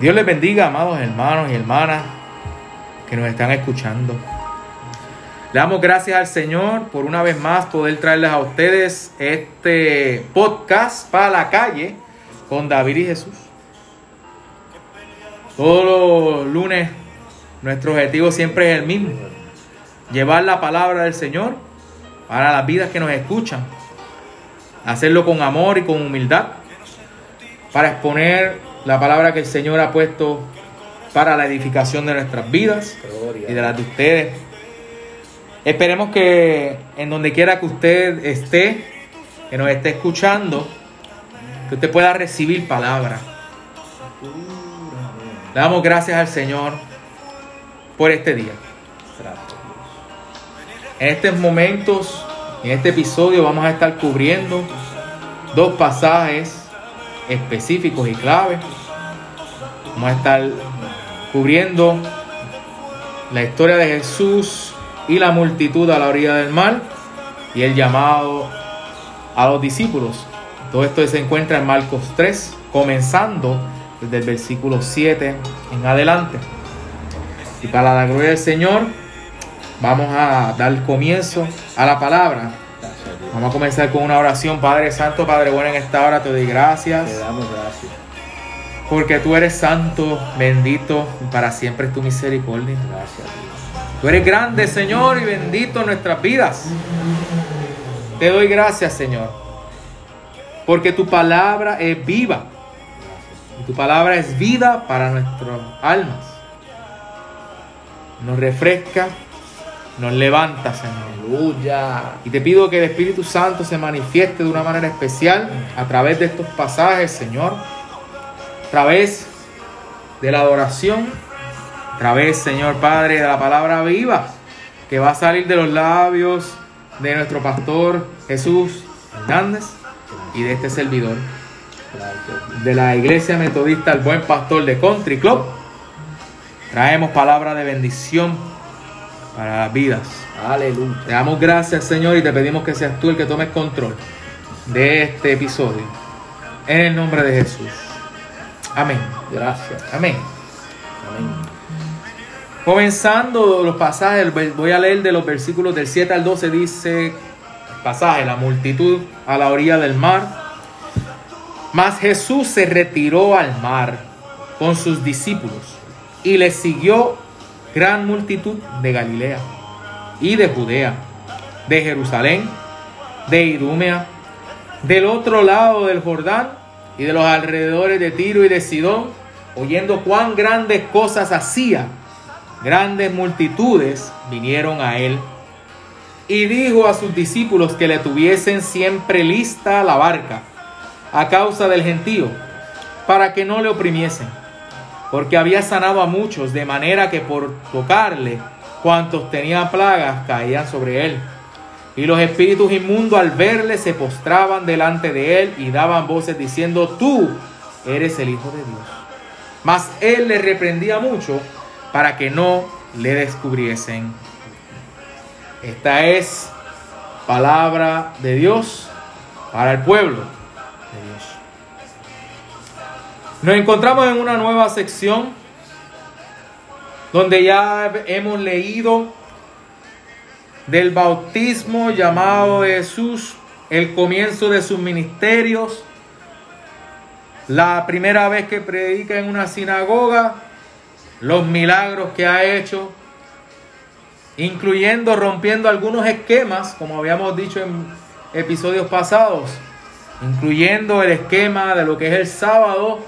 Dios les bendiga, amados hermanos y hermanas que nos están escuchando. Le damos gracias al Señor por una vez más poder traerles a ustedes este podcast para la calle con David y Jesús. Todos los lunes nuestro objetivo siempre es el mismo. Llevar la palabra del Señor para las vidas que nos escuchan. Hacerlo con amor y con humildad. Para exponer la palabra que el Señor ha puesto para la edificación de nuestras vidas y de las de ustedes. Esperemos que en donde quiera que usted esté, que nos esté escuchando, que usted pueda recibir palabra. Le damos gracias al Señor por este día. En estos momentos, en este episodio, vamos a estar cubriendo dos pasajes específicos y claves. Vamos a estar cubriendo la historia de Jesús y la multitud a la orilla del mar y el llamado a los discípulos. Todo esto se encuentra en Marcos 3, comenzando desde el versículo 7 en adelante. Y para la gloria del Señor, vamos a dar comienzo a la palabra. Vamos a comenzar con una oración. Padre Santo, Padre bueno, en esta hora te doy gracias. Te damos gracias. Porque tú eres santo, bendito, y para siempre es tu misericordia. Gracias. Tú eres grande, Señor, y bendito en nuestras vidas. Te doy gracias, Señor. Porque tu palabra es viva. Y tu palabra es vida para nuestras almas. Nos refresca, nos levanta, Señor. Aleluya. Y te pido que el Espíritu Santo se manifieste de una manera especial a través de estos pasajes, Señor. A través de la adoración. A través, Señor Padre, de la palabra viva que va a salir de los labios de nuestro pastor Jesús Hernández y de este servidor de la Iglesia Metodista El Buen Pastor de Country Club. Traemos palabra de bendición para las vidas. Aleluya. Te damos gracias, Señor, y te pedimos que seas tú el que tomes control de este episodio. En el nombre de Jesús. Amén. Gracias. Amén. Amén. Comenzando los pasajes, voy a leer de los versículos del 7 al 12, dice el pasaje, la multitud a la orilla del mar. Mas Jesús se retiró al mar con sus discípulos y le siguió gran multitud de Galilea y de Judea, de Jerusalén, de Idumea, del otro lado del Jordán y de los alrededores de Tiro y de Sidón, oyendo cuán grandes cosas hacía grandes multitudes vinieron a él. Y dijo a sus discípulos que le tuviesen siempre lista la barca a causa del gentío, para que no le oprimiesen, porque había sanado a muchos, de manera que por tocarle, cuantos tenían plagas caían sobre él. Y los espíritus inmundos al verle se postraban delante de él y daban voces diciendo, tú eres el Hijo de Dios. Mas él le reprendía mucho para que no le descubriesen. Esta es palabra de Dios para el pueblo Nos encontramos en una nueva sección donde ya hemos leído del bautismo llamado de Jesús, el comienzo de sus ministerios, la primera vez que predica en una sinagoga, los milagros que ha hecho, incluyendo rompiendo algunos esquemas, como habíamos dicho en episodios pasados, incluyendo el esquema de lo que es el sábado,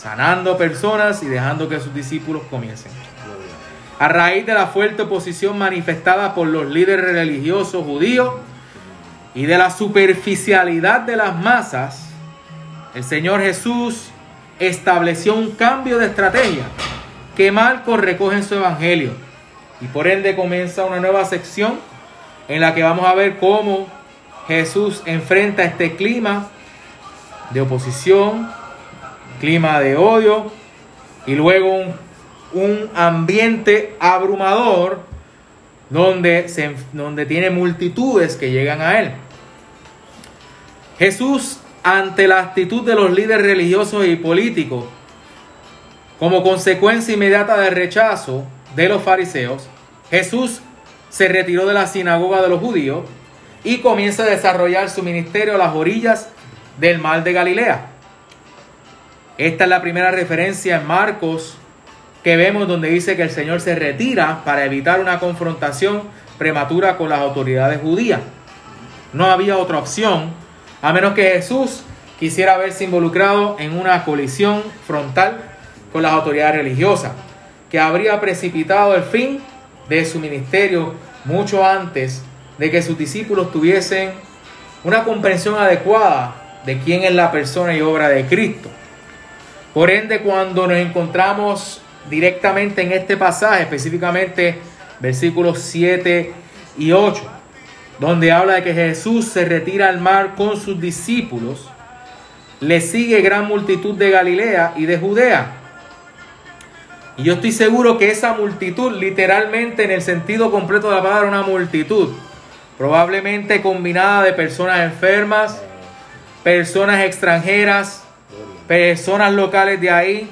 sanando personas y dejando que sus discípulos comiencen. A raíz de la fuerte oposición manifestada por los líderes religiosos judíos y de la superficialidad de las masas, el Señor Jesús estableció un cambio de estrategia que Marcos recoge en su evangelio. Y por ende comienza una nueva sección en la que vamos a ver cómo Jesús enfrenta este clima de oposición, clima de odio y luego un, ambiente abrumador donde, se, donde tiene multitudes que llegan a él. Jesús, ante la actitud de los líderes religiosos y políticos, Como consecuencia inmediata del rechazo de los fariseos, Jesús se retiró de la sinagoga de los judíos y comienza a desarrollar su ministerio a las orillas del mar de Galilea. Esta es la primera referencia en Marcos que vemos donde dice que el Señor se retira para evitar una confrontación prematura con las autoridades judías. No había otra opción a menos que Jesús quisiera verse involucrado en una colisión frontal con las autoridades religiosas, que habría precipitado el fin de su ministerio mucho antes de que sus discípulos tuviesen una comprensión adecuada de quién es la persona y obra de Cristo. Por ende, cuando nos encontramos directamente en este pasaje, específicamente versículos 7 y 8, donde habla de que Jesús se retira al mar con sus discípulos, le sigue gran multitud de Galilea y de Judea. Y yo estoy seguro que esa multitud, literalmente en el sentido completo de la palabra, una multitud, probablemente combinada de personas enfermas, personas extranjeras, personas locales de ahí,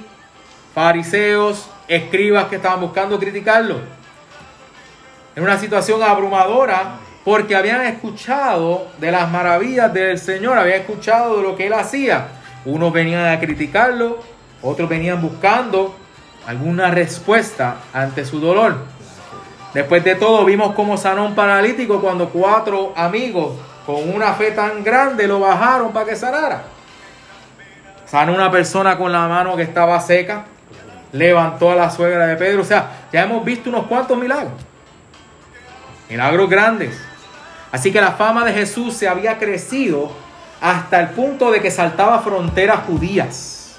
fariseos, escribas que estaban buscando criticarlo. En una situación abrumadora porque habían escuchado de las maravillas del Señor, habían escuchado de lo que él hacía. Unos venían a criticarlo, otros venían buscando alguna respuesta ante su dolor. Después de todo, vimos cómo sanó un paralítico cuando cuatro amigos con una fe tan grande lo bajaron para que sanara. Sanó una persona con la mano que estaba seca, levantó a la suegra de Pedro. O sea, ya hemos visto unos cuantos milagros. Milagros grandes. Así que la fama de Jesús se había crecido hasta el punto de que saltaba fronteras judías.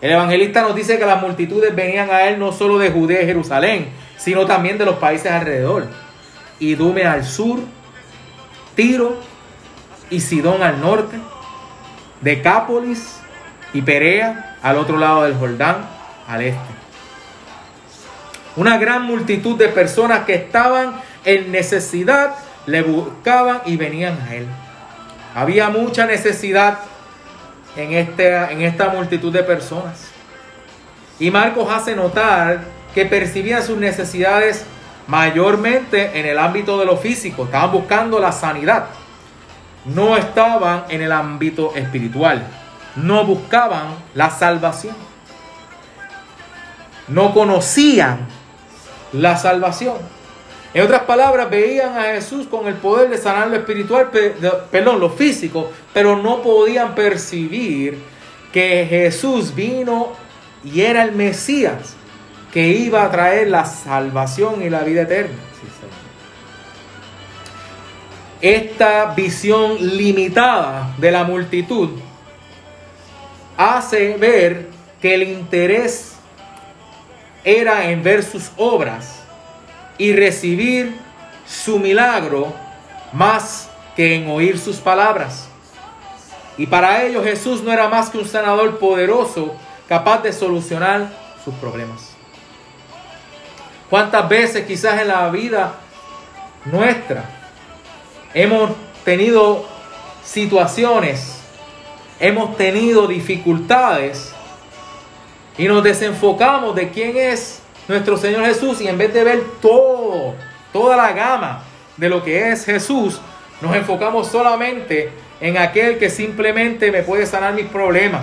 El evangelista nos dice que las multitudes venían a él no solo de Judea y Jerusalén, sino también de los países alrededor. Idume al sur, Tiro y Sidón al norte, Decápolis y Perea al otro lado del Jordán, al este. Una gran multitud de personas que estaban en necesidad le buscaban y venían a él. Había mucha necesidad en, este, en esta multitud de personas. Y Marcos hace notar que percibían sus necesidades mayormente en el ámbito de lo físico. Estaban buscando la sanidad. No estaban en el ámbito espiritual. No buscaban la salvación. No conocían la salvación. En otras palabras, veían a Jesús con el poder de sanar lo espiritual, perdón, lo físico, pero no podían percibir que Jesús vino y era el Mesías que iba a traer la salvación y la vida eterna. Esta visión limitada de la multitud hace ver que el interés era en ver sus obras y recibir su milagro más que en oír sus palabras. Y para ellos Jesús no era más que un sanador poderoso capaz de solucionar sus problemas. ¿Cuántas veces quizás en la vida nuestra hemos tenido situaciones, hemos tenido dificultades y nos desenfocamos de quién es nuestro Señor Jesús y en vez de ver todo, toda la gama de lo que es Jesús, nos enfocamos solamente en aquel que simplemente me puede sanar mis problemas.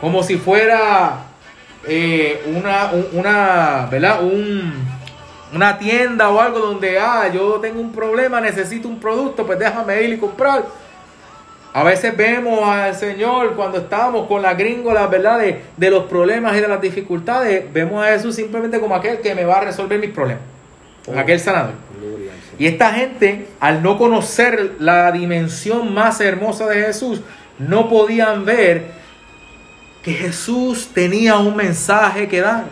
Como si fuera eh, una, una, ¿verdad? Una tienda o algo donde, ah, yo tengo un problema, necesito un producto, pues déjame ir y comprar. A veces vemos al Señor cuando estamos con la gringola, ¿verdad? De, de, los problemas y de las dificultades, vemos a Jesús simplemente como aquel que me va a resolver mis problemas, oh, aquel sanador. Y esta gente, al no conocer la dimensión más hermosa de Jesús, no podían ver que Jesús tenía un mensaje que dar.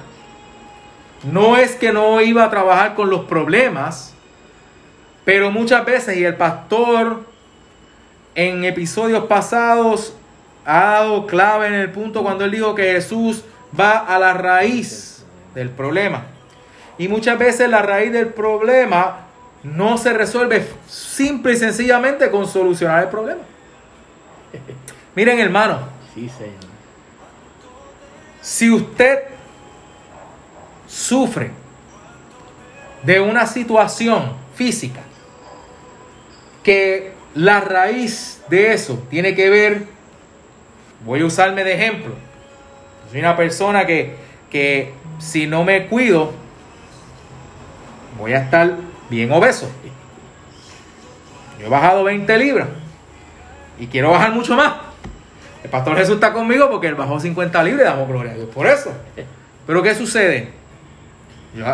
No es que no iba a trabajar con los problemas, pero muchas veces, y el pastor en episodios pasados ha dado clave en el punto cuando él dijo que Jesús va a la raíz del problema. Y muchas veces la raíz del problema no se resuelve simple y sencillamente con solucionar el problema. Miren hermano, sí, señor Si usted sufre de una situación física que la raíz de eso tiene que ver, voy a usarme de ejemplo, soy una persona que, que si no me cuido, voy a estar bien obeso. Yo he bajado 20 libras y quiero bajar mucho más. El pastor Jesús está conmigo porque él bajó 50 libras damos gloria a Dios por eso. Pero ¿qué sucede? Yo,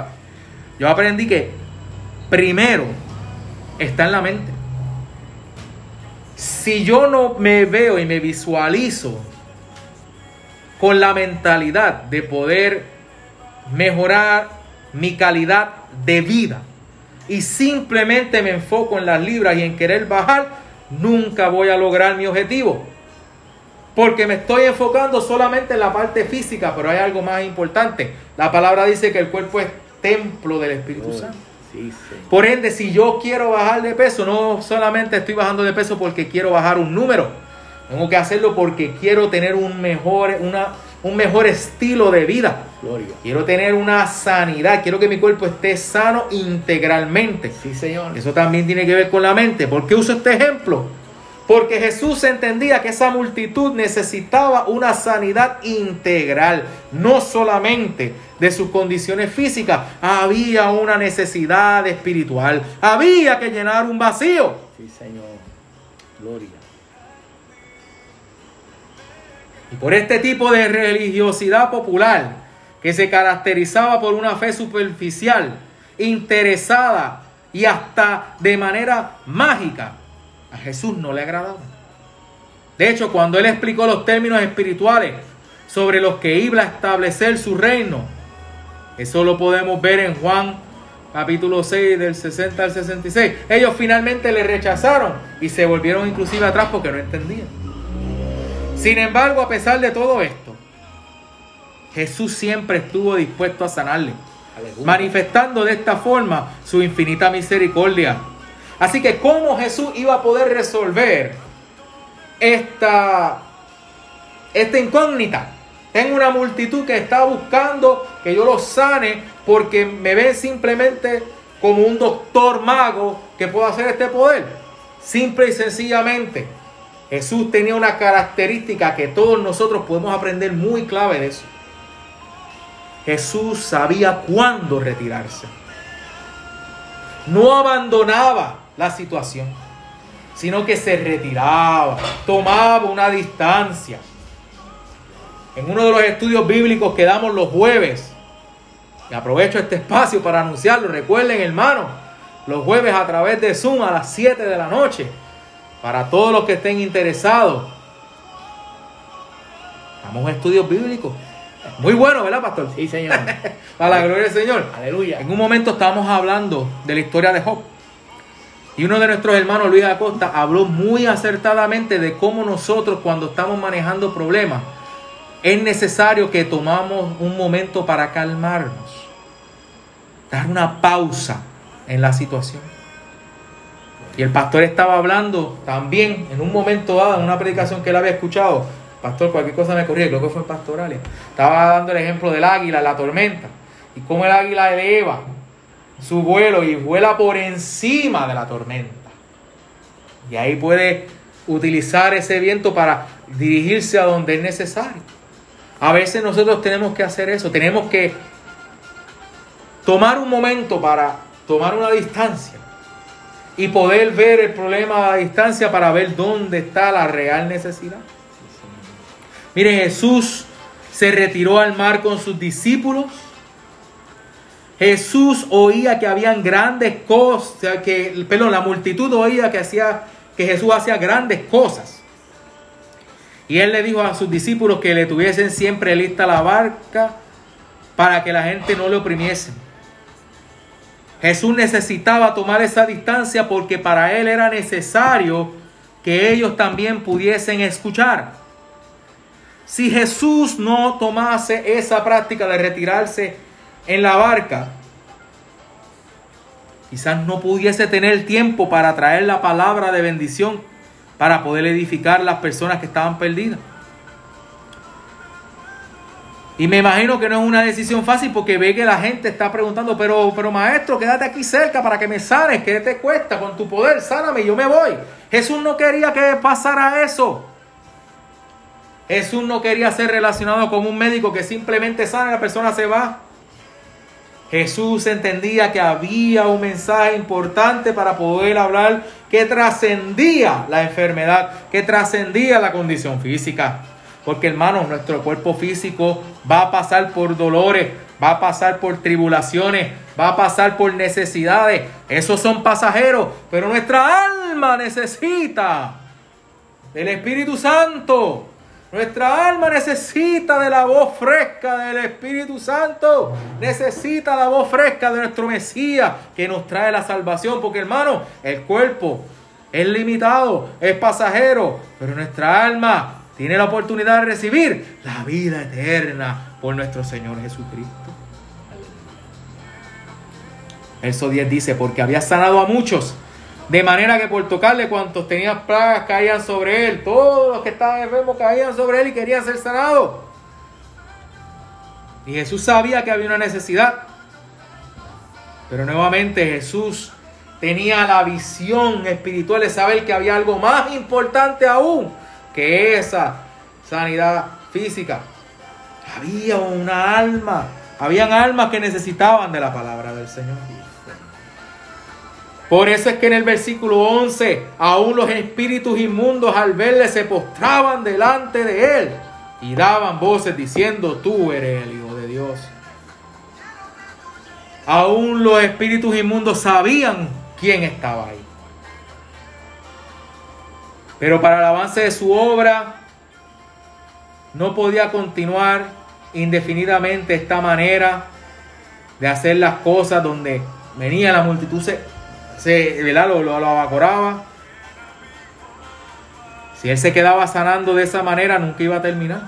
yo aprendí que primero está en la mente. Si yo no me veo y me visualizo con la mentalidad de poder mejorar mi calidad de vida y simplemente me enfoco en las libras y en querer bajar, nunca voy a lograr mi objetivo. Porque me estoy enfocando solamente en la parte física, pero hay algo más importante. La palabra dice que el cuerpo es templo del Espíritu Santo. Sí, sí. Por ende, si yo quiero bajar de peso, no solamente estoy bajando de peso porque quiero bajar un número. Tengo que hacerlo porque quiero tener un mejor, una, un mejor estilo de vida. Gloria. Quiero tener una sanidad. Quiero que mi cuerpo esté sano integralmente. Sí, Señor. Eso también tiene que ver con la mente. ¿Por qué uso este ejemplo? Porque Jesús entendía que esa multitud necesitaba una sanidad integral, no solamente de sus condiciones físicas, había una necesidad espiritual, había que llenar un vacío. Sí, Señor. Gloria. Y por este tipo de religiosidad popular, que se caracterizaba por una fe superficial, interesada y hasta de manera mágica, a Jesús no le agradaba. De hecho, cuando él explicó los términos espirituales sobre los que iba a establecer su reino, eso lo podemos ver en Juan capítulo 6 del 60 al 66. Ellos finalmente le rechazaron y se volvieron inclusive atrás porque no entendían. Sin embargo, a pesar de todo esto, Jesús siempre estuvo dispuesto a sanarle, manifestando de esta forma su infinita misericordia. Así que, ¿cómo Jesús iba a poder resolver esta, esta incógnita? Tengo una multitud que está buscando que yo los sane porque me ven simplemente como un doctor mago que puede hacer este poder. Simple y sencillamente, Jesús tenía una característica que todos nosotros podemos aprender muy clave de eso. Jesús sabía cuándo retirarse. No abandonaba la situación, sino que se retiraba, tomaba una distancia. En uno de los estudios bíblicos que damos los jueves, y aprovecho este espacio para anunciarlo, recuerden hermanos, los jueves a través de Zoom a las 7 de la noche, para todos los que estén interesados, damos estudios bíblicos. Muy bueno, ¿verdad, pastor? Sí, Señor. Para la gloria del Señor. Aleluya. En un momento estábamos hablando de la historia de Job. Y uno de nuestros hermanos, Luis Acosta, habló muy acertadamente de cómo nosotros cuando estamos manejando problemas, es necesario que tomamos un momento para calmarnos. Dar una pausa en la situación. Y el pastor estaba hablando también en un momento dado, en una predicación que él había escuchado. Pastor, cualquier cosa me corría, creo que fue en pastoral. Estaba dando el ejemplo del águila, la tormenta. Y cómo el águila eleva su vuelo y vuela por encima de la tormenta. Y ahí puede utilizar ese viento para dirigirse a donde es necesario. A veces nosotros tenemos que hacer eso, tenemos que tomar un momento para tomar una distancia y poder ver el problema a distancia para ver dónde está la real necesidad. Mire, Jesús se retiró al mar con sus discípulos. Jesús oía que habían grandes cosas, que, perdón, la multitud oía que, hacía, que Jesús hacía grandes cosas. Y él le dijo a sus discípulos que le tuviesen siempre lista la barca para que la gente no le oprimiese. Jesús necesitaba tomar esa distancia porque para él era necesario que ellos también pudiesen escuchar. Si Jesús no tomase esa práctica de retirarse en la barca, quizás no pudiese tener tiempo para traer la palabra de bendición para poder edificar las personas que estaban perdidas. Y me imagino que no es una decisión fácil porque ve que la gente está preguntando, pero, pero maestro, quédate aquí cerca para que me sanes, ¿qué te cuesta? Con tu poder, sáname, yo me voy. Jesús no quería que pasara eso. Jesús no quería ser relacionado con un médico que simplemente sana y la persona se va. Jesús entendía que había un mensaje importante para poder hablar que trascendía la enfermedad, que trascendía la condición física. Porque hermanos, nuestro cuerpo físico va a pasar por dolores, va a pasar por tribulaciones, va a pasar por necesidades. Esos son pasajeros, pero nuestra alma necesita del Espíritu Santo. Nuestra alma necesita de la voz fresca del Espíritu Santo. Necesita la voz fresca de nuestro Mesías que nos trae la salvación. Porque hermano, el cuerpo es limitado, es pasajero, pero nuestra alma tiene la oportunidad de recibir la vida eterna por nuestro Señor Jesucristo. Verso 10 dice, porque había sanado a muchos, de manera que por tocarle cuantos tenían plagas caían sobre él, todos los que estaban enfermos caían sobre él y querían ser sanados. Y Jesús sabía que había una necesidad. Pero nuevamente Jesús tenía la visión espiritual de saber que había algo más importante aún que esa sanidad física. Había una alma, habían almas que necesitaban de la palabra del Señor. Por eso es que en el versículo 11, aún los espíritus inmundos al verle se postraban delante de él y daban voces diciendo, tú eres el Hijo de Dios. Aún los espíritus inmundos sabían quién estaba ahí. Pero para el avance de su obra no podía continuar indefinidamente esta manera de hacer las cosas donde venía la multitud, se, se Lo, lo, abacoraba. Si él se quedaba sanando de esa manera, nunca iba a terminar.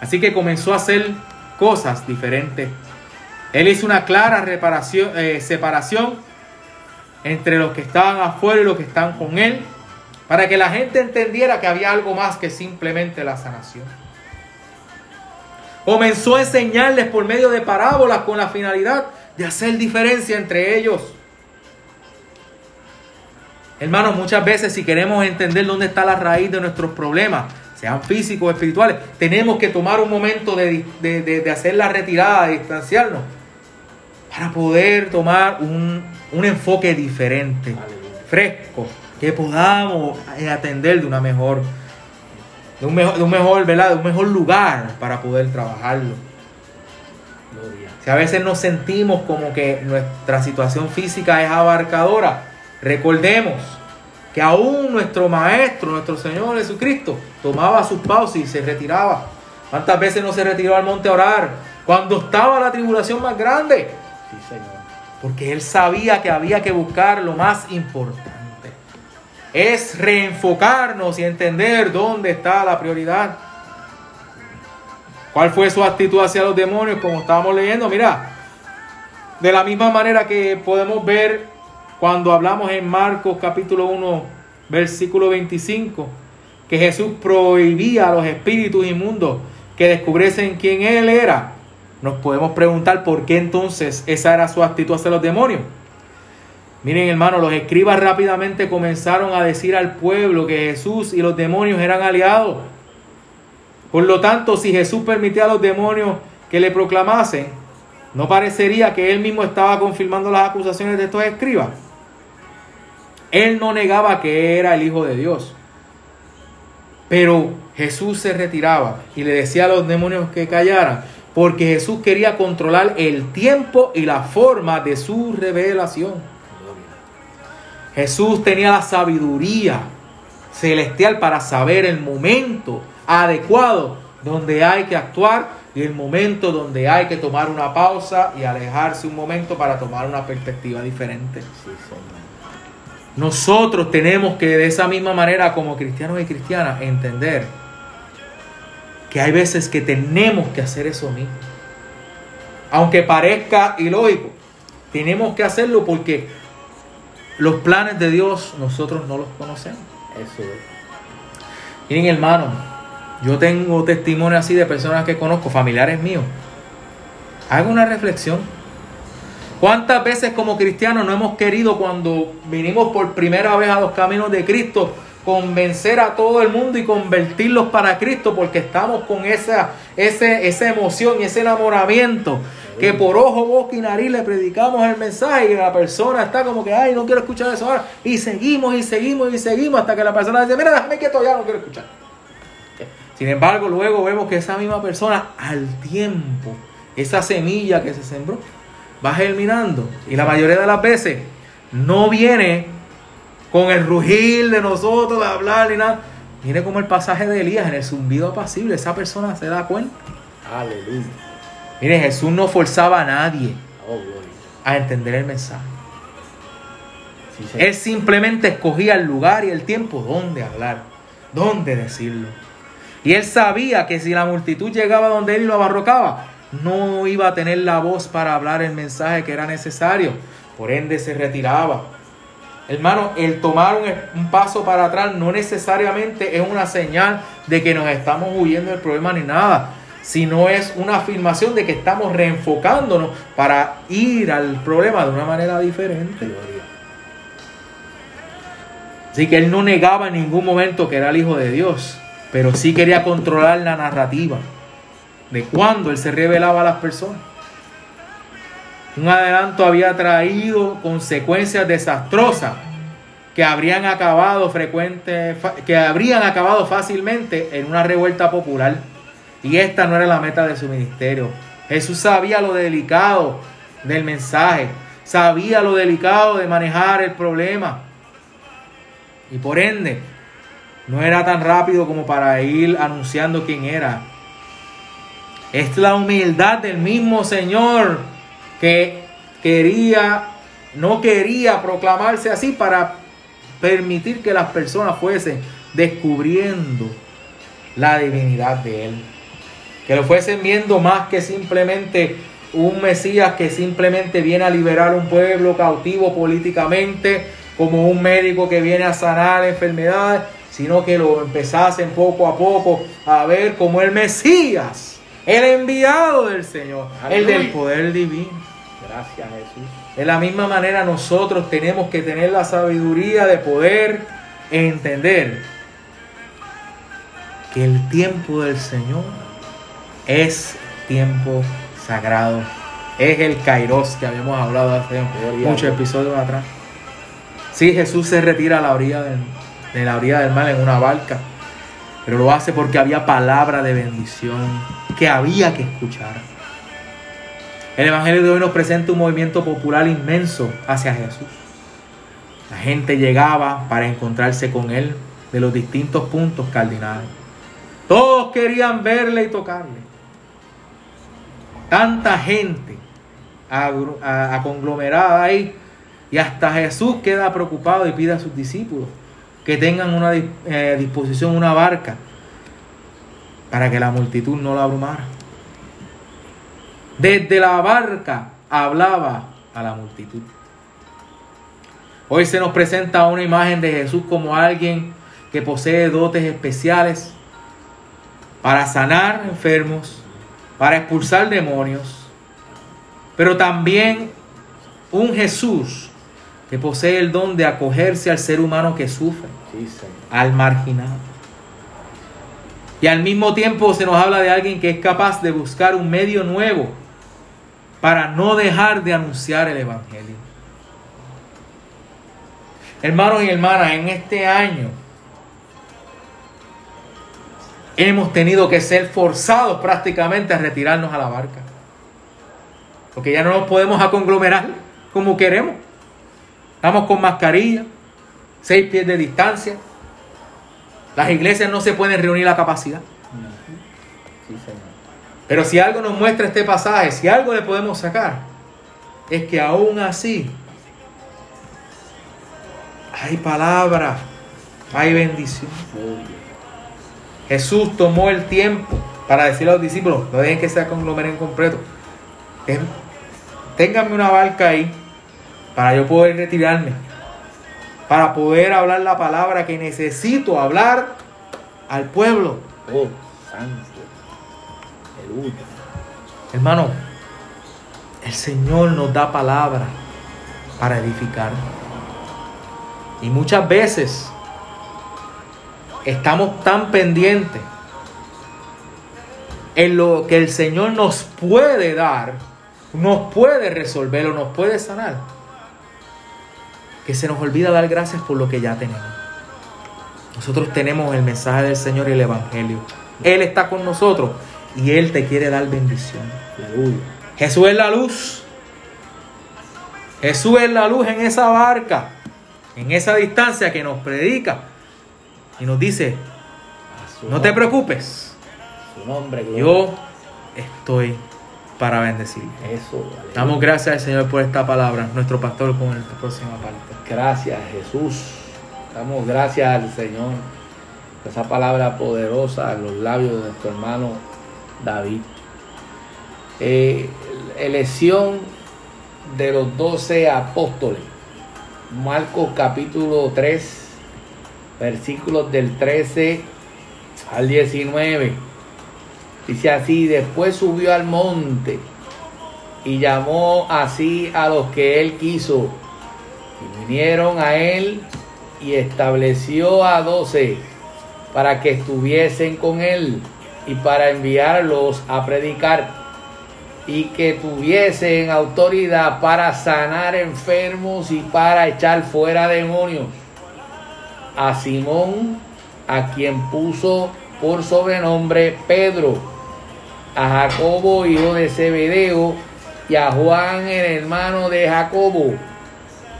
Así que comenzó a hacer cosas diferentes. Él hizo una clara reparación, eh, separación entre los que estaban afuera y los que están con él para que la gente entendiera que había algo más que simplemente la sanación. Comenzó a enseñarles por medio de parábolas con la finalidad de hacer diferencia entre ellos. Hermanos, muchas veces si queremos entender dónde está la raíz de nuestros problemas, sean físicos o espirituales, tenemos que tomar un momento de, hacer la retirada, de distanciarnos, para poder tomar un, un enfoque diferente, fresco, que podamos eh, atender de una mejor, de un mejor, de un mejor, ¿verdad? De un mejor lugar para poder trabajarlo. Si a veces nos sentimos como que nuestra situación física es abarcadora, recordemos que aún nuestro Maestro, nuestro Señor Jesucristo, tomaba sus pausas y se retiraba. ¿Cuántas veces no se retiró al monte a orar? Cuando estaba la tribulación más grande. Sí, Señor. Porque Él sabía que había que buscar lo más importante es reenfocarnos y entender dónde está la prioridad. ¿Cuál fue su actitud hacia los demonios? Como estábamos leyendo, mira, de la misma manera que podemos ver cuando hablamos en Marcos capítulo 1, versículo 25, que Jesús prohibía a los espíritus inmundos que descubriesen quién Él era, nos podemos preguntar por qué entonces esa era su actitud hacia los demonios. Miren hermanos, los escribas rápidamente comenzaron a decir al pueblo que Jesús y los demonios eran aliados. Por lo tanto, si Jesús permitía a los demonios que le proclamasen, ¿no parecería que él mismo estaba confirmando las acusaciones de estos escribas? Él no negaba que era el Hijo de Dios. Pero Jesús se retiraba y le decía a los demonios que callaran, porque Jesús quería controlar el tiempo y la forma de su revelación. Jesús tenía la sabiduría celestial para saber el momento adecuado donde hay que actuar y el momento donde hay que tomar una pausa y alejarse un momento para tomar una perspectiva diferente. Nosotros tenemos que de esa misma manera como cristianos y cristianas entender que hay veces que tenemos que hacer eso mismo. Aunque parezca ilógico, tenemos que hacerlo porque los planes de Dios nosotros no los conocemos. Eso es. Miren hermano, Yo tengo testimonio así de personas que conozco, familiares míos. Haga una reflexión. ¿Cuántas veces como cristianos no hemos querido cuando vinimos por primera vez a los caminos de Cristo convencer a todo el mundo y convertirlos para Cristo porque estamos con esa, ese, esa emoción y ese enamoramiento que por ojo, boca y nariz le predicamos el mensaje y la persona está como que, ay, no quiero escuchar eso ahora. Y seguimos y seguimos y seguimos hasta que la persona dice, mira, déjame quieto ya, no quiero escuchar. Sin embargo, luego vemos que esa misma persona al tiempo, esa semilla que se sembró, va germinando. Y la mayoría de las veces no viene con el rugir de nosotros, de hablar ni nada. Mire como el pasaje de Elías en el zumbido apacible, esa persona se da cuenta. Aleluya. Mire, Jesús no forzaba a nadie Oh, a entender el mensaje. Sí. Él simplemente escogía el lugar y el tiempo donde hablar, donde decirlo. Y él sabía que si la multitud llegaba donde él y lo abarrocaba, no iba a tener la voz para hablar el mensaje que era necesario. Por ende se retiraba. Hermano, el tomar un, paso para atrás no necesariamente es una señal de que nos estamos huyendo del problema ni nada, sino es una afirmación de que estamos reenfocándonos para ir al problema de una manera diferente. Así que él no negaba en ningún momento que era el Hijo de Dios, pero sí quería controlar la narrativa de cuando él se revelaba a las personas. Un adelanto había traído consecuencias desastrosas que habrían acabado frecuente, que habrían acabado fácilmente en una revuelta popular. Y esta no era la meta de su ministerio. Jesús sabía lo delicado del mensaje, sabía lo delicado de manejar el problema. Y por ende, no era tan rápido como para ir anunciando quién era. Es la humildad del mismo Señor que quería, no quería proclamarse así para permitir que las personas fuesen descubriendo la divinidad de Él. Que lo fuesen viendo más que simplemente un Mesías que simplemente viene a liberar un pueblo cautivo políticamente, como un médico que viene a sanar enfermedades, sino que lo empezasen poco a poco a ver como el Mesías, el enviado del Señor, el del poder divino. Gracias, Jesús. De la misma manera nosotros tenemos que tener la sabiduría de poder entender que el tiempo del Señor es tiempo sagrado. Es el Kairos que habíamos hablado hace muchos Dios. episodios atrás. Sí, Jesús se retira a la orilla del, de la orilla del mar en una barca, pero lo hace porque había palabra de bendición que había que escuchar. El Evangelio de hoy nos presenta un movimiento popular inmenso hacia Jesús. La gente llegaba para encontrarse con Él de los distintos puntos cardinales. Todos querían verle y tocarle. Tanta gente agru- a- a- conglomerada ahí y hasta Jesús queda preocupado y pide a sus discípulos que tengan una eh, disposición, una barca, para que la multitud no la abrumara. Desde la barca hablaba a la multitud. Hoy se nos presenta una imagen de Jesús como alguien que posee dotes especiales para sanar enfermos, para expulsar demonios, pero también un Jesús que posee el don de acogerse al ser humano que sufre, Sí, al marginado. Y al mismo tiempo se nos habla de alguien que es capaz de buscar un medio nuevo para no dejar de anunciar el Evangelio. Hermanos y hermanas, en este año hemos tenido que ser forzados prácticamente a retirarnos a la barca. Porque ya no nos podemos aconglomerar como queremos. Estamos con mascarilla, seis pies de distancia. Las iglesias no se pueden reunir a capacidad. Pero si algo nos muestra este pasaje, si algo le podemos sacar, es que aún así hay palabra, hay bendición. Jesús tomó el tiempo para decirle a los discípulos, no dejen que se conglomeren completo. Ténganme una barca ahí para yo poder retirarme, para poder hablar la palabra que necesito hablar al pueblo. Oh, santo. Aleluya. Hermano, el Señor nos da palabra para edificar. Y muchas veces estamos tan pendientes en lo que el Señor nos puede dar, nos puede resolver o nos puede sanar, que se nos olvida dar gracias por lo que ya tenemos. Nosotros tenemos el mensaje del Señor y el Evangelio. Él está con nosotros y Él te quiere dar bendición. Aleluya. Jesús es la luz. Jesús es la luz en esa barca, en esa distancia que nos predica y nos dice, no te preocupes, Su nombre, gloria. yo estoy para bendecir. Eso. Damos gracias al Señor por esta palabra, nuestro pastor con la próxima parte. Gracias, Jesús. Damos gracias al Señor por esa palabra poderosa en los labios de nuestro hermano David. Eh, elección de los doce apóstoles. Marcos capítulo 3, versículos del 13 al 19. Dice así, después subió al monte y llamó así a los que él quiso. Y vinieron a él y estableció a doce para que estuviesen con él y para enviarlos a predicar y que tuviesen autoridad para sanar enfermos y para echar fuera demonios. A Simón, a quien puso por sobrenombre Pedro, a Jacobo, hijo de Zebedeo, y a Juan, el hermano de Jacobo,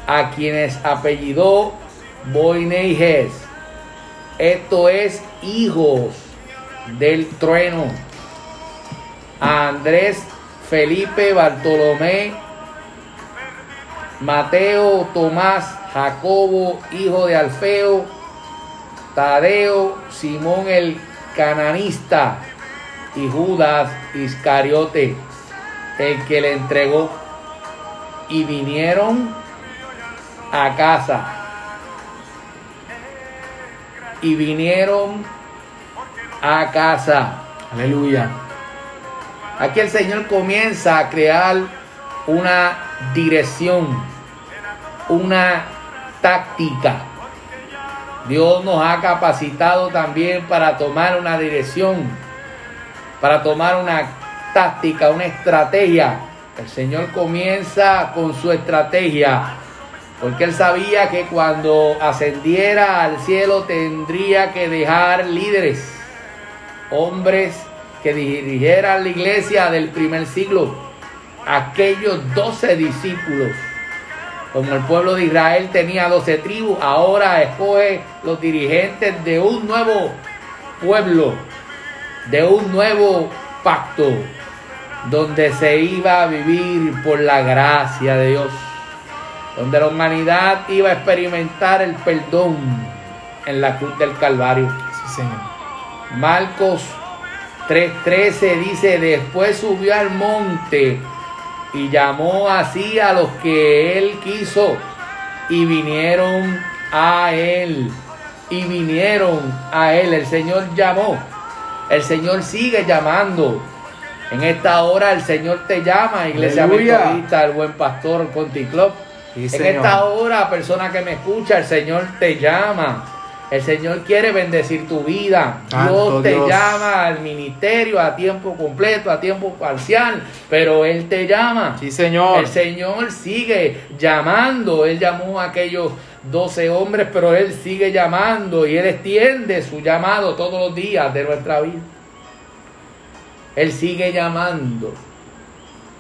a quienes apellidó Boineges. Esto es hijos del trueno. A Andrés, Felipe, Bartolomé, Mateo, Tomás, Jacobo, hijo de Alfeo, Tadeo, Simón el cananista y Judas Iscariote, el que le entregó. Y vinieron a casa. Y vinieron a casa. Aleluya. Aquí el Señor comienza a crear una dirección, una táctica. Dios nos ha capacitado también para tomar una dirección, para tomar una táctica, una estrategia. El Señor comienza con su estrategia, porque Él sabía que cuando ascendiera al cielo tendría que dejar líderes, hombres que dirigieran la iglesia del primer siglo, aquellos doce discípulos. Como el pueblo de Israel tenía doce tribus, ahora escoge los dirigentes de un nuevo pueblo, de un nuevo pacto, donde se iba a vivir por la gracia de Dios, donde la humanidad iba a experimentar el perdón en la cruz del Calvario. Sí, Señor. Marcos 3:13 dice, después subió al monte y llamó así a los que él quiso y vinieron a él. Y vinieron a él. El Señor llamó. El Señor sigue llamando. En esta hora el Señor te llama, Iglesia. Metodista, el buen pastor Conti Club. Sí, en Señor. esta hora, persona que me escucha, el Señor te llama. El Señor quiere bendecir tu vida. Dios te Dios. llama al ministerio a tiempo completo, a tiempo parcial, pero Él te llama. Sí, Señor. El Señor sigue llamando. Él llamó a aquellos 12 hombres, pero Él sigue llamando y Él extiende su llamado todos los días de nuestra vida. Él sigue llamando.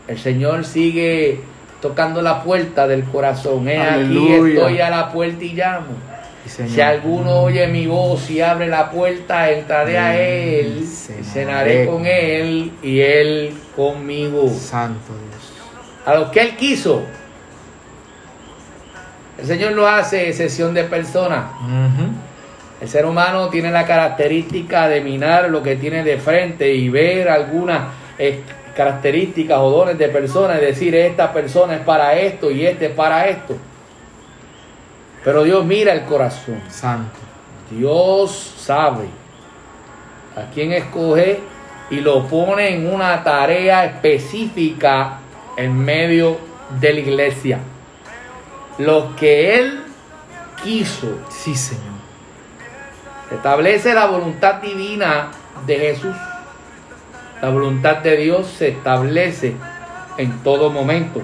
El Señor sigue tocando la puerta del corazón. He aquí estoy a la puerta y llamo. Sí. Si alguno oye mi voz y abre la puerta, entraré a él, Cenaré cenaré con él y él conmigo. Santo Dios. A los que él quiso. El Señor no hace excepción de personas. El ser humano tiene la característica de mirar lo que tiene de frente y ver algunas eh, características o dones de personas y decir esta persona es para esto y este es para esto. Pero Dios mira el corazón. Santo. Dios sabe a quien escoge y lo pone en una tarea específica en medio de la iglesia. Lo que Él quiso. Sí, Señor. Establece la voluntad divina de Jesús. La voluntad de Dios se establece en todo momento.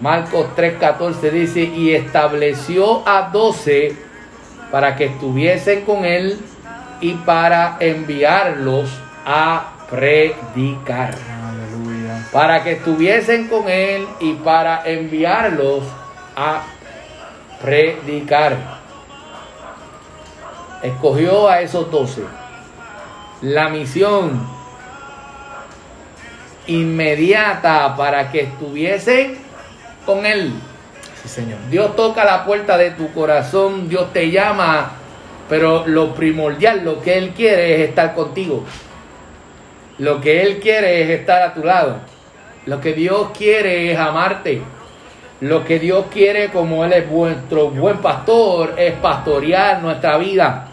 Marcos 3:14 dice, y estableció a doce para que estuviesen con él y para enviarlos a predicar. Aleluya. Para que estuviesen con él y para enviarlos a predicar. Escogió a esos doce. La misión inmediata para que estuviesen con él. Sí, Señor. Dios toca la puerta de tu corazón, Dios te llama, pero lo primordial, lo que Él quiere es estar contigo. Lo que Él quiere es estar a tu lado. Lo que Dios quiere es amarte. Lo que Dios quiere, como Él es vuestro buen pastor, es pastorear nuestra vida.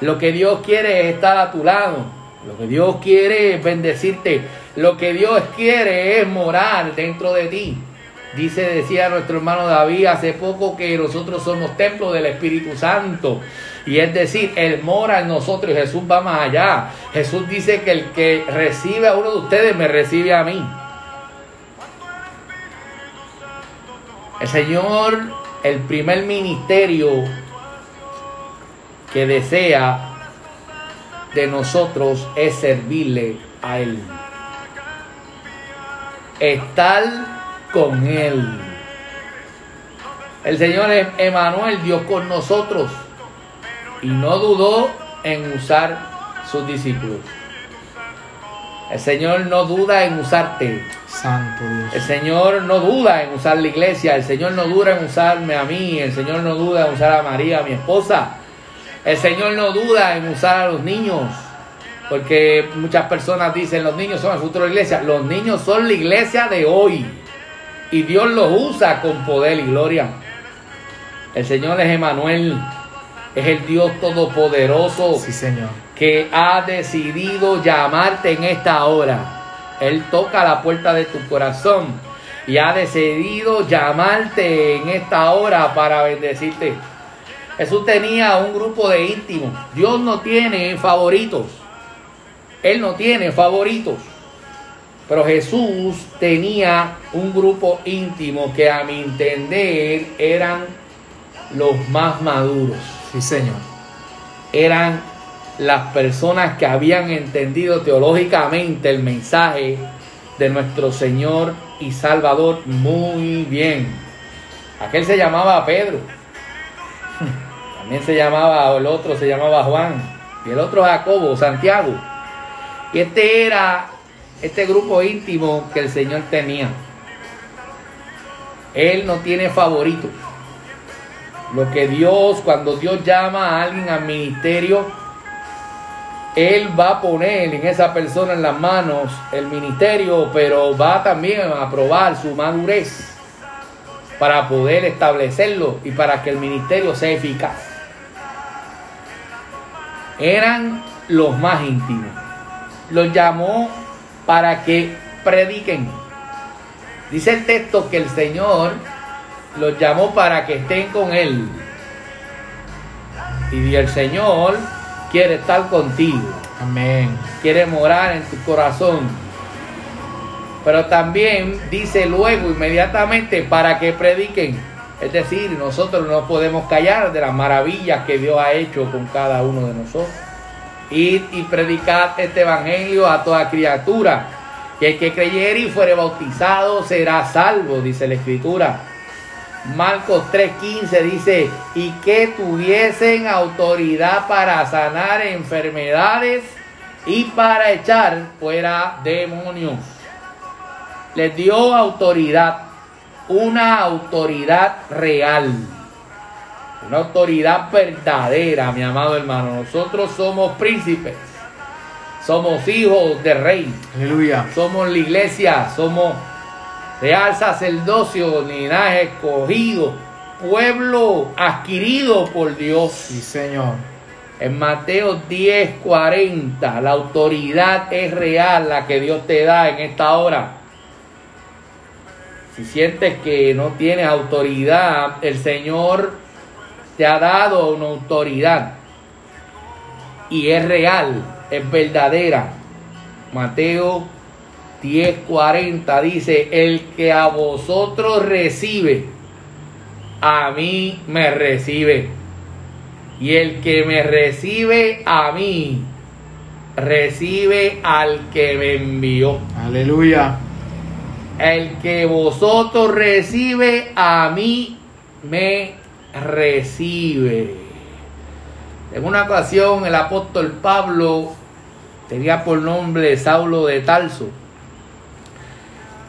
Lo que Dios quiere es estar a tu lado. Lo que Dios quiere es bendecirte. Lo que Dios quiere es morar dentro de ti. Dice, decía nuestro hermano David hace poco que nosotros somos templo del Espíritu Santo. Y es decir, Él mora en nosotros y Jesús va más allá. Jesús dice que el que recibe a uno de ustedes me recibe a mí. El Señor, el primer ministerio que desea de nosotros es servirle a Él. Estar con Él. El Señor es Emanuel, Dios con nosotros. Y no dudó en usar sus discípulos. El Señor no duda en usarte. Santo El Dios. Señor no duda en usar la iglesia. El Señor no duda en usarme a mí. El Señor no duda en usar a María, mi esposa. El Señor no duda en usar a los niños. Porque muchas personas dicen los niños son el futuro de la iglesia. Los niños son la iglesia de hoy. Y Dios los usa con poder y gloria. El Señor es Emanuel. Es el Dios todopoderoso Sí, Señor. que ha decidido llamarte en esta hora. Él toca la puerta de tu corazón y ha decidido llamarte en esta hora para bendecirte. Jesús tenía un grupo de íntimos. Dios no tiene favoritos. Él no tiene favoritos. Pero Jesús tenía un grupo íntimo que a mi entender eran los más maduros Sí, Señor. eran las personas que habían entendido teológicamente el mensaje de nuestro Señor y Salvador muy bien. Aquel se llamaba Pedro. También se llamaba, el otro se llamaba Juan. Y el otro Jacobo, Santiago. Y este era este grupo íntimo que el Señor tenía. Él no tiene favoritos. Lo que Dios, cuando Dios llama a alguien al ministerio, Él va a poner en esa persona en las manos el ministerio, pero va también a probar su madurez para poder establecerlo y para que el ministerio sea eficaz. Eran los más íntimos. Los llamó para que prediquen. Dice el texto que el Señor los llamó para que estén con Él. Y el Señor quiere estar contigo, Amén. quiere morar en tu corazón. Pero también dice luego inmediatamente para que prediquen. Es decir, nosotros no podemos callar de las maravillas que Dios ha hecho con cada uno de nosotros. Ir y predicar este evangelio a toda criatura. Y el que creyere y fuere bautizado será salvo, dice la escritura. Marcos 3:15 dice, y que tuviesen autoridad para sanar enfermedades y para echar fuera demonios. Les dio autoridad, una autoridad real, una autoridad verdadera, mi amado hermano. Nosotros somos príncipes, somos hijos de rey, Aleluya. somos la iglesia, somos real sacerdocio, linaje escogido, pueblo adquirido por Dios. Sí, Señor. En Mateo 10, 40, la autoridad es real, la que Dios te da en esta hora. Si sientes que no tienes autoridad, el Señor te ha dado una autoridad. Y es real, es verdadera. Mateo 10:40 dice, el que a vosotros recibe, a mí me recibe. Y el que me recibe a mí, recibe al que me envió. Aleluya. El que vosotros recibe a mí, me recibe. En una ocasión el apóstol Pablo tenía por nombre Saulo de Tarso.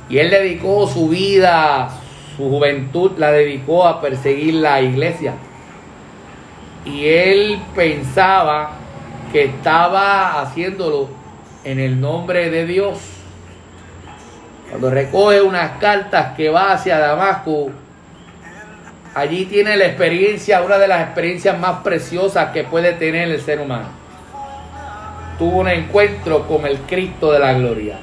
Y él dedicó su vida, su juventud, la dedicó a perseguir la iglesia. Y él pensaba que estaba haciéndolo en el nombre de Dios. Cuando recoge unas cartas que va hacia Damasco, allí tiene la experiencia, una de las experiencias más preciosas que puede tener el ser humano. Tuvo un encuentro con el Cristo de la gloria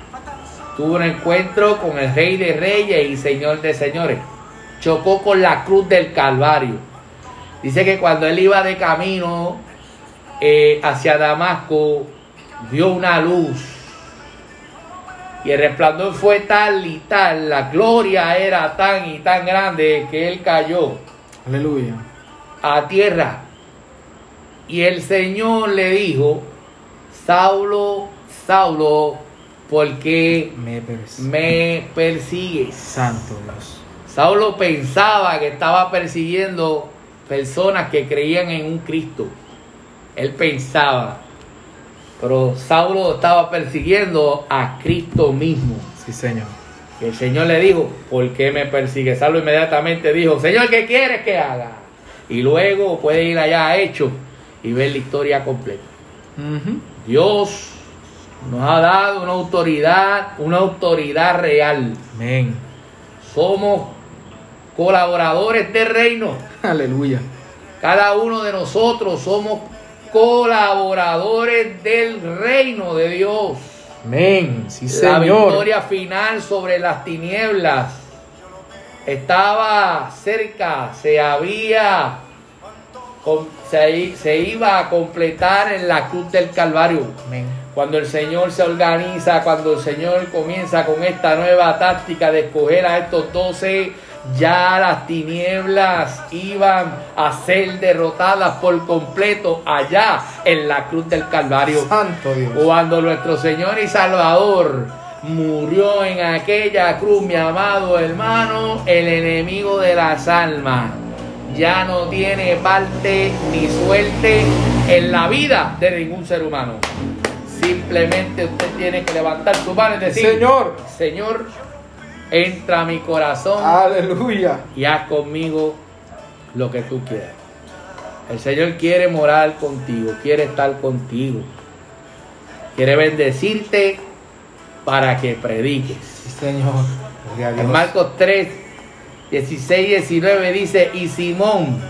tuvo un encuentro con el Rey de Reyes y Señor de Señores. Chocó con la cruz del Calvario. Dice que cuando él iba de camino eh, hacia Damasco, vio una luz. Y el resplandor fue tal y tal, la gloria era tan y tan grande que él cayó. Aleluya. A tierra. Y el Señor le dijo, Saulo, Saulo, porque Me persigue. me persigues. Santo Dios. Saulo pensaba que estaba persiguiendo personas que creían en un Cristo. Él pensaba. Pero Saulo estaba persiguiendo a Cristo mismo. Sí, Señor. Y el Señor le dijo, ¿por qué me persigue? Saulo inmediatamente dijo, Señor, ¿qué quieres que haga? Y luego puede ir allá a Hechos y ver la historia completa. Dios nos ha dado una autoridad, una autoridad real. Amén. Somos colaboradores del reino. Aleluya. Cada uno de nosotros somos colaboradores del reino de Dios. Amén. Sí, La Señor. victoria final sobre las tinieblas estaba cerca, se había, se, se iba a completar en la cruz del Calvario. Amén. Cuando el Señor se organiza, cuando el Señor comienza con esta nueva táctica de escoger a estos doce, ya las tinieblas iban a ser derrotadas por completo allá en la cruz del Calvario. Santo Dios. Cuando nuestro Señor y Salvador murió en aquella cruz, mi amado hermano, el enemigo de las almas ya no tiene parte ni suerte en la vida de ningún ser humano. Simplemente usted tiene que levantar su mano y decir, Señor. Señor, entra a mi corazón Aleluya. y haz conmigo lo que tú quieras. El Señor quiere morar contigo, quiere estar contigo, quiere bendecirte para que prediques. Sí, Señor. En Marcos 3, 16 y 19 dice, y Simón,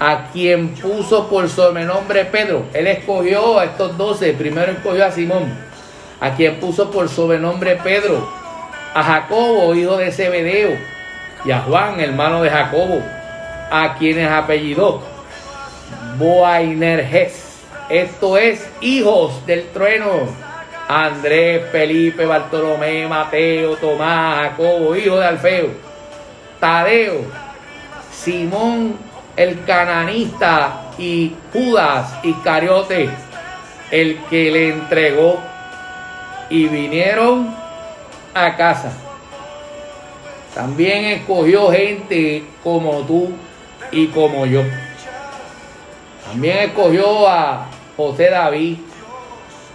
a quien puso por sobrenombre Pedro, él escogió a estos doce, primero escogió a Simón, a quien puso por sobrenombre Pedro, a Jacobo, hijo de Zebedeo, y a Juan, hermano de Jacobo, a quienes apellidó Boanerges, esto es hijos del trueno. Andrés, Felipe, Bartolomé, Mateo, Tomás, Jacobo, hijo de Alfeo, Tadeo, Simón el cananista y Judas Iscariote, el que le entregó, y vinieron a casa. También escogió gente como tú y como yo. También escogió a José David.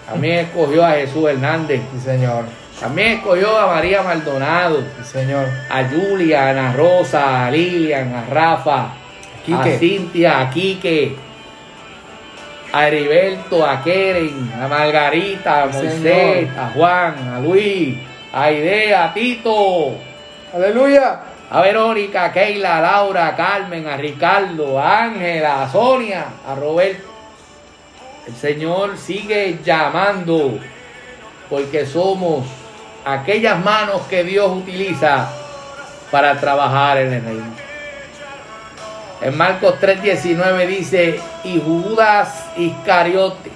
También escogió a Jesús Hernández. Sí, Señor. También escogió a María Maldonado, Sí, Señor. a Julia, a Ana Rosa, a Lilian, a Rafa, Quique. a Cintia, a Quique, a Heriberto, a Keren, a Margarita, a Moisés, a Juan, a Luis, a Idea, a Tito, Aleluya. a Verónica, a Keila, a Laura, a Carmen, a Ricardo, a Ángela, a Sonia, a Roberto, El Señor sigue llamando porque somos aquellas manos que Dios utiliza para trabajar en el reino. En Marcos 3:19 dice, y Judas Iscariote,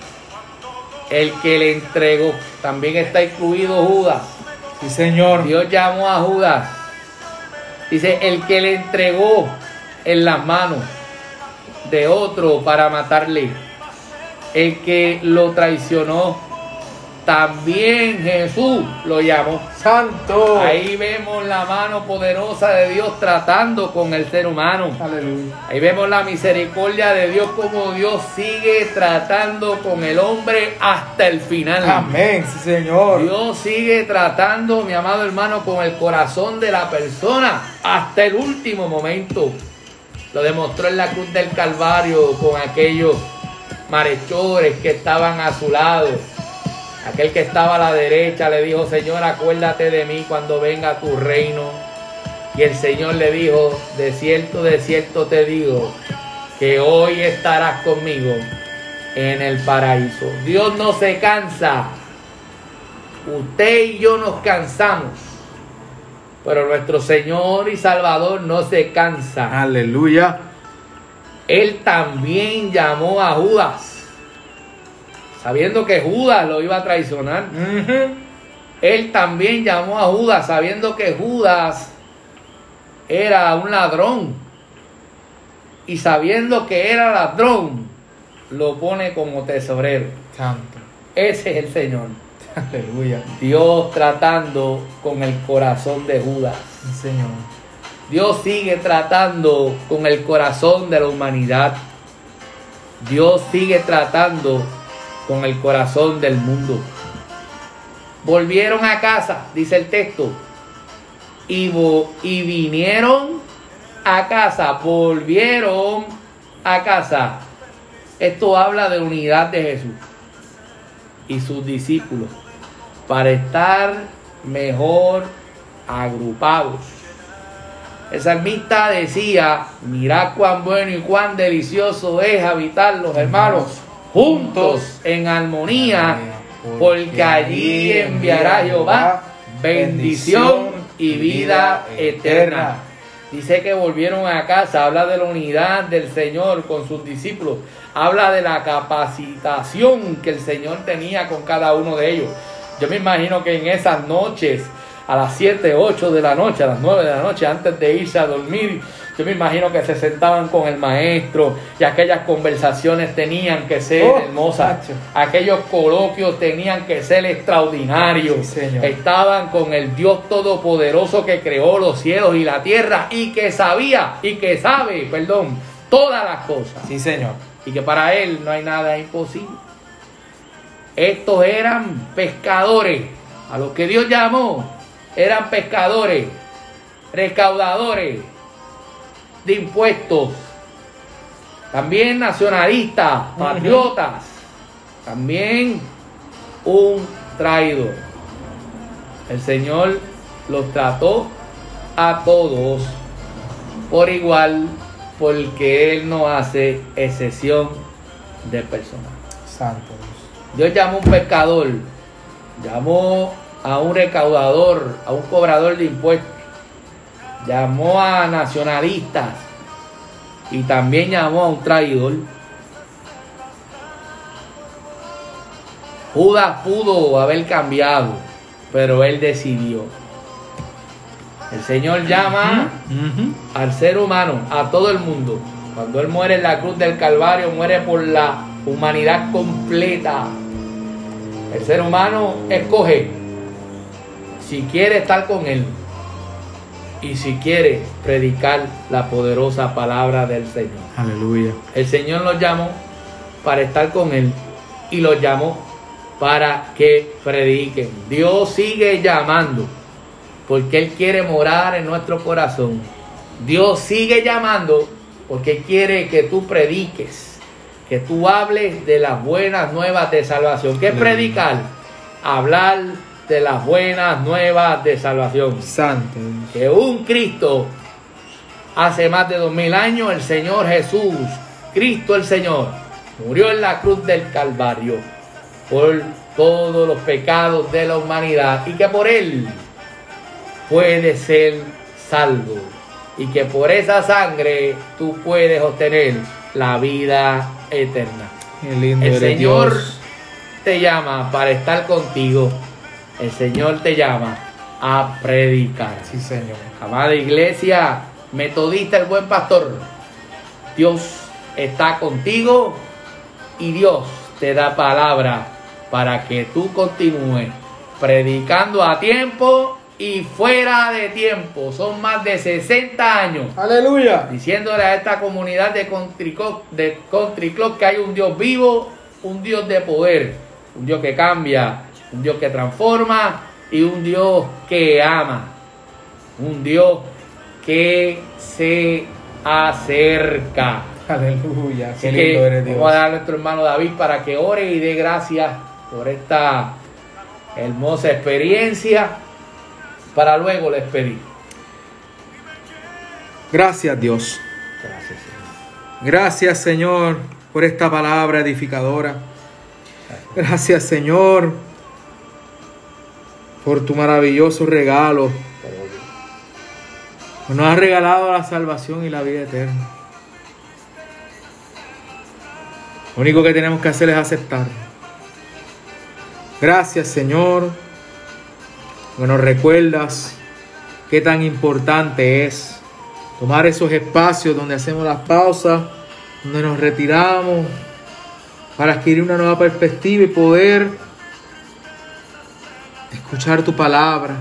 el que le entregó, también está incluido Judas. Sí, Señor. Dios llamó a Judas. Dice, el que le entregó en las manos de otro para matarle. El que lo traicionó también Jesús lo llamó. Santo. Ahí vemos la mano poderosa de Dios tratando con el ser humano. Aleluya. Ahí vemos la misericordia de Dios como Dios sigue tratando con el hombre hasta el final. Amén, sí, Señor. Dios sigue tratando, mi amado hermano, con el corazón de la persona hasta el último momento. Lo demostró en la cruz del Calvario con aquellos marechores que estaban a su lado Aquel que estaba a la derecha le dijo, Señor, acuérdate de mí cuando venga tu reino. Y el Señor le dijo, de cierto, de cierto te digo, que hoy estarás conmigo en el paraíso. Dios no se cansa. Usted y yo nos cansamos. Pero nuestro Señor y Salvador no se cansa. Aleluya. Él también llamó a Judas sabiendo que Judas lo iba a traicionar. Él también llamó a Judas sabiendo que Judas era un ladrón. Y sabiendo que era ladrón, lo pone como tesorero. Santo. Ese es el Señor. Aleluya. Dios tratando con el corazón de Judas. Señor. Dios sigue tratando con el corazón de la humanidad. Dios sigue tratando con el corazón del mundo. Volvieron a casa, dice el texto, y, y vinieron a casa, volvieron a casa. Esto habla de unidad de Jesús y sus discípulos para estar mejor agrupados. El salmista decía, mirad cuán bueno y cuán delicioso es habitar los hermanos juntos en armonía, porque allí enviará Jehová bendición y vida eterna. Dice que volvieron a casa, habla de la unidad del Señor con sus discípulos, habla de la capacitación que el Señor tenía con cada uno de ellos. Yo me imagino que en esas noches, a las 7, 8 de la noche, a las 9 de la noche, antes de irse a dormir, yo me imagino que se sentaban con el maestro y aquellas conversaciones tenían que ser oh, hermosas. Aquellos coloquios tenían que ser extraordinarios. Estaban con el Dios Todopoderoso que creó los cielos y la tierra y que sabía y que sabe, perdón, todas las cosas. Sí, Señor. Y que para Él no hay nada imposible. Estos eran pescadores. A los que Dios llamó eran pescadores, recaudadores de impuestos, también nacionalistas, patriotas, también un traidor. El Señor los trató a todos por igual porque Él no hace excepción de personas. Santo Dios. Llamó a un pescador, llamó a un recaudador, a un cobrador de impuestos llamó a nacionalistas y también llamó a un traidor. Judas pudo haber cambiado, pero él decidió. El Señor llama al ser humano, a todo el mundo. Cuando Él muere en la cruz del Calvario, muere por la humanidad completa. El ser humano escoge si quiere estar con Él y si quiere predicar la poderosa palabra del Señor. Aleluya. El Señor los llamó para estar con Él y los llamó para que prediquen. Dios sigue llamando porque Él quiere morar en nuestro corazón. Dios sigue llamando porque quiere que tú prediques, que tú hables de las buenas nuevas de salvación. ¿Qué es predicar? Hablar de las buenas nuevas de salvación. Santo. Que un Cristo hace más de dos mil años, el Señor Jesús, Cristo el Señor, murió en la cruz del Calvario por todos los pecados de la humanidad y que por él puede ser salvo y que por esa sangre tú puedes obtener la vida eterna. el Señor te llama para estar contigo. El Señor te llama a predicar. Sí, Señor. Amada iglesia, metodista el buen pastor. Dios está contigo y Dios te da palabra para que tú continúes predicando a tiempo y fuera de tiempo. Son más de 60 años. Aleluya. Diciéndole a esta comunidad de Country Club, de Country Club que hay un Dios vivo, un Dios de poder, un Dios que cambia, un Dios que transforma y un Dios que ama. Un Dios que se acerca. Aleluya. Qué lindo eres Dios. Vamos a dar a nuestro hermano David para que ore y dé gracias por esta hermosa experiencia para luego les pedí. Gracias Dios. Gracias Señor. Gracias Señor por esta palabra edificadora. Gracias Señor por tu maravilloso regalo. Nos has regalado la salvación y la vida eterna. Lo único que tenemos que hacer es aceptar. Gracias Señor que nos recuerdas qué tan importante es tomar esos espacios donde hacemos las pausas, donde nos retiramos para adquirir una nueva perspectiva y poder escuchar tu palabra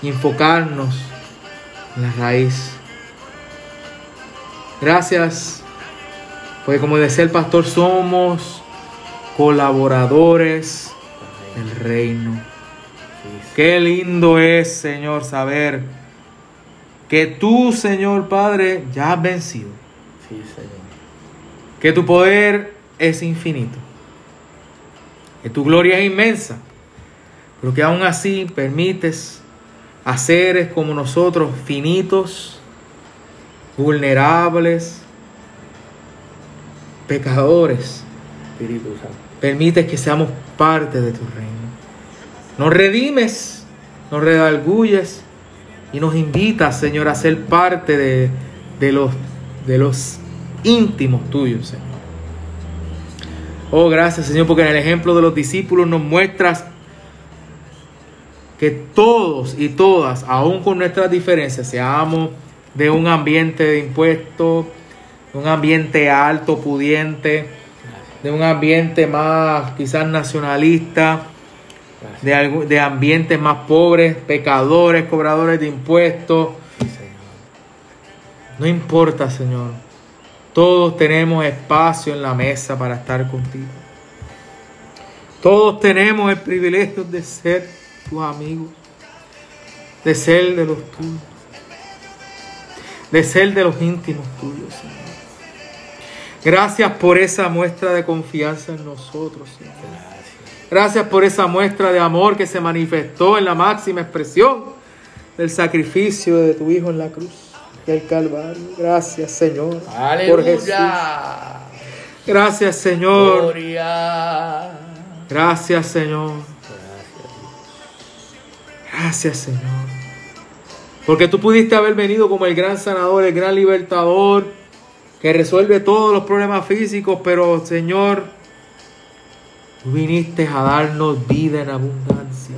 y enfocarnos en la raíz. Gracias, porque como decía el pastor, somos colaboradores del reino. Qué lindo es, Señor, saber que tú, Señor Padre, ya has vencido. Sí, Señor. Que tu poder es infinito. Que tu gloria es inmensa. Pero que aún así permites a seres como nosotros, finitos, vulnerables, pecadores, Espíritu Santo. permites que seamos parte de tu reino. Nos redimes, nos redarguyes y nos invitas, Señor, a ser parte de, de, los, de los íntimos tuyos, Señor. Oh, gracias, Señor, porque en el ejemplo de los discípulos nos muestras que todos y todas, aun con nuestras diferencias, seamos de un ambiente de impuestos, de un ambiente alto, pudiente, de un ambiente más quizás nacionalista, de, de ambientes más pobres, pecadores, cobradores de impuestos. No importa, Señor. Todos tenemos espacio en la mesa para estar contigo. Todos tenemos el privilegio de ser tus amigos, de ser de los tuyos, de ser de los íntimos tuyos, Señor. Gracias por esa muestra de confianza en nosotros, Señor. Gracias por esa muestra de amor que se manifestó en la máxima expresión del sacrificio de tu Hijo en la cruz del Calvario. Gracias, Señor. Aleluya. Por Jesús. Gracias, Señor. Gloria. Gracias, Señor. Gracias, Señor. Porque tú pudiste haber venido como el gran sanador, el gran libertador, que resuelve todos los problemas físicos, pero, Señor, Tú viniste a darnos vida en abundancia.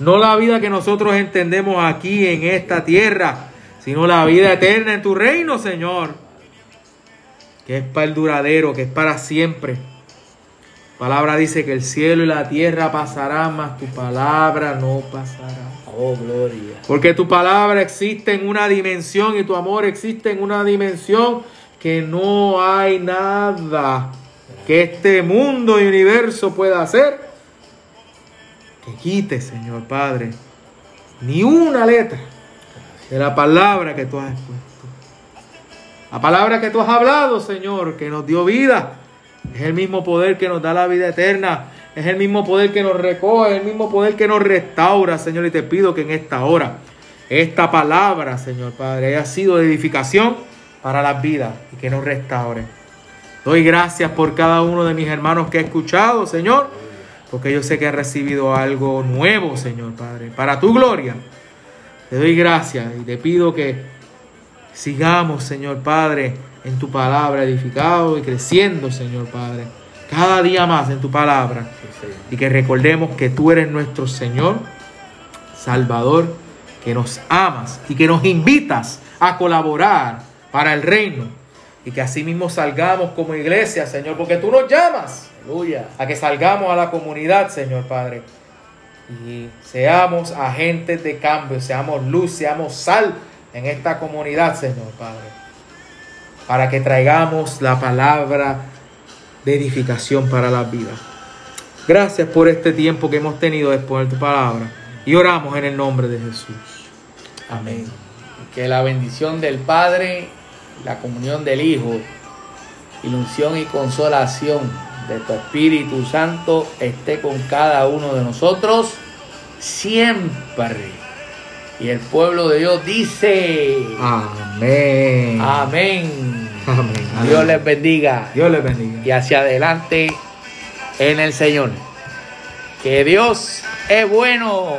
No la vida que nosotros entendemos aquí en esta tierra, sino la vida eterna en tu reino, Señor. Que es para el duradero, que es para siempre. Palabra dice que el cielo y la tierra pasarán, mas tu palabra no pasará. Oh, gloria. Porque tu palabra existe en una dimensión y tu amor existe en una dimensión que no hay nada que este mundo y universo pueda hacer, que quite, Señor Padre, ni una letra de la palabra que tú has expuesto. La palabra que tú has hablado, Señor, que nos dio vida, es el mismo poder que nos da la vida eterna, es el mismo poder que nos recoge, es el mismo poder que nos restaura, Señor, y te pido que en esta hora, esta palabra, Señor Padre, haya sido de edificación para las vidas y que nos restaure. Doy gracias por cada uno de mis hermanos que he escuchado, Señor, porque yo sé que he recibido algo nuevo, Señor Padre, para tu gloria. Te doy gracias y te pido que sigamos, Señor Padre, en tu palabra edificado y creciendo, Señor Padre, cada día más en tu palabra. Y que recordemos que tú eres nuestro Señor, Salvador, que nos amas y que nos invitas a colaborar para el reino. Y que así mismo salgamos como iglesia, Señor, porque tú nos llamas Aleluya. a que salgamos a la comunidad, Señor Padre, y seamos agentes de cambio, seamos luz, seamos sal en esta comunidad, Señor Padre, para que traigamos la palabra de edificación para la vida. Gracias por este tiempo que hemos tenido de exponer tu palabra y oramos en el nombre de Jesús. Amén. Que la bendición del Padre la comunión del Hijo, ilusión y consolación de tu Espíritu Santo esté con cada uno de nosotros siempre. Y el pueblo de Dios dice, amén. Amén. Amén. Dios les bendiga. Dios les bendiga. Y hacia adelante en el Señor. Que Dios es bueno.